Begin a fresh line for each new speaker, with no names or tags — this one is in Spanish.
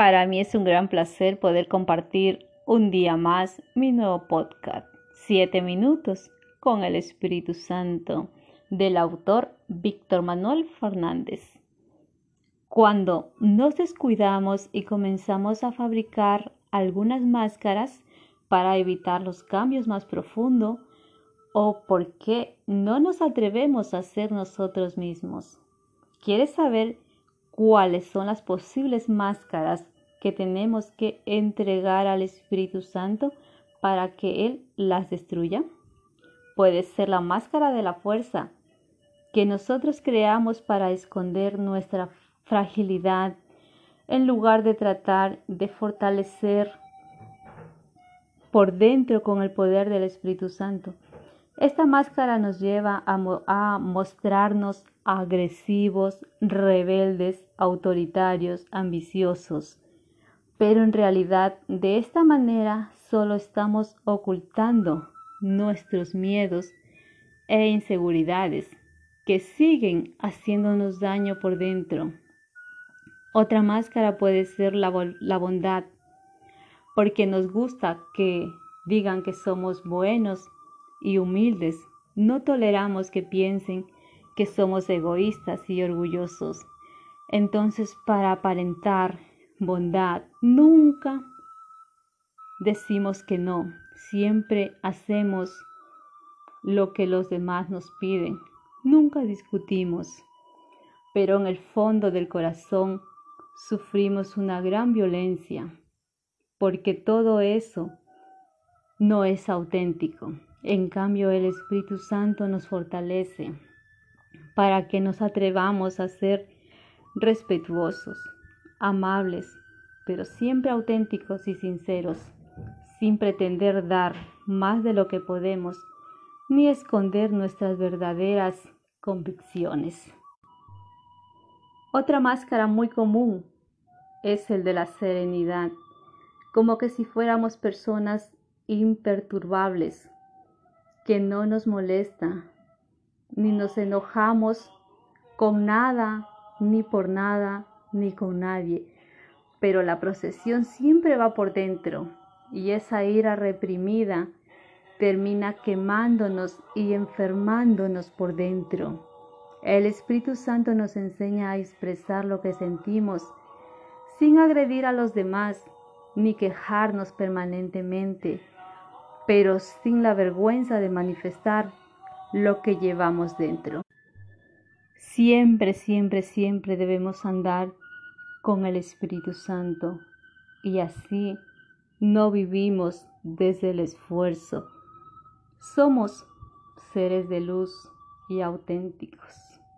Para mí es un gran placer poder compartir un día más mi nuevo podcast, Siete Minutos con el Espíritu Santo, del autor Víctor Manuel Fernández. Cuando nos descuidamos y comenzamos a fabricar algunas máscaras para evitar los cambios más profundos, o por qué no nos atrevemos a ser nosotros mismos. ¿Quieres saber cuáles son las posibles máscaras que tenemos que entregar al Espíritu Santo para que Él las destruya? Puede ser la máscara de la fuerza que nosotros creamos para esconder nuestra fragilidad en lugar de tratar de fortalecer por dentro con el poder del Espíritu Santo. Esta máscara nos lleva a, mostrarnos agresivos, rebeldes, autoritarios, ambiciosos. Pero en realidad de esta manera solo estamos ocultando nuestros miedos e inseguridades que siguen haciéndonos daño por dentro. Otra máscara puede ser la, bondad, porque nos gusta que digan que somos buenos y humildes, no toleramos que piensen que somos egoístas y orgullosos. Entonces, para aparentar bondad, nunca decimos que no, siempre hacemos lo que los demás nos piden, nunca discutimos, pero en el fondo del corazón sufrimos una gran violencia, porque todo eso no es auténtico. En cambio, el Espíritu Santo nos fortalece para que nos atrevamos a ser respetuosos, amables, pero siempre auténticos y sinceros, sin pretender dar más de lo que podemos, ni esconder nuestras verdaderas convicciones. Otra máscara muy común es el de la serenidad, como que si fuéramos personas imperturbables, que no nos molesta, ni nos enojamos con nada, ni por nada, ni con nadie. Pero la procesión siempre va por dentro y esa ira reprimida termina quemándonos y enfermándonos por dentro. El Espíritu Santo nos enseña a expresar lo que sentimos sin agredir a los demás ni quejarnos permanentemente pero sin la vergüenza de manifestar lo que llevamos dentro. Siempre, siempre, siempre debemos andar con el Espíritu Santo y así no vivimos desde el esfuerzo. Somos seres de luz y auténticos.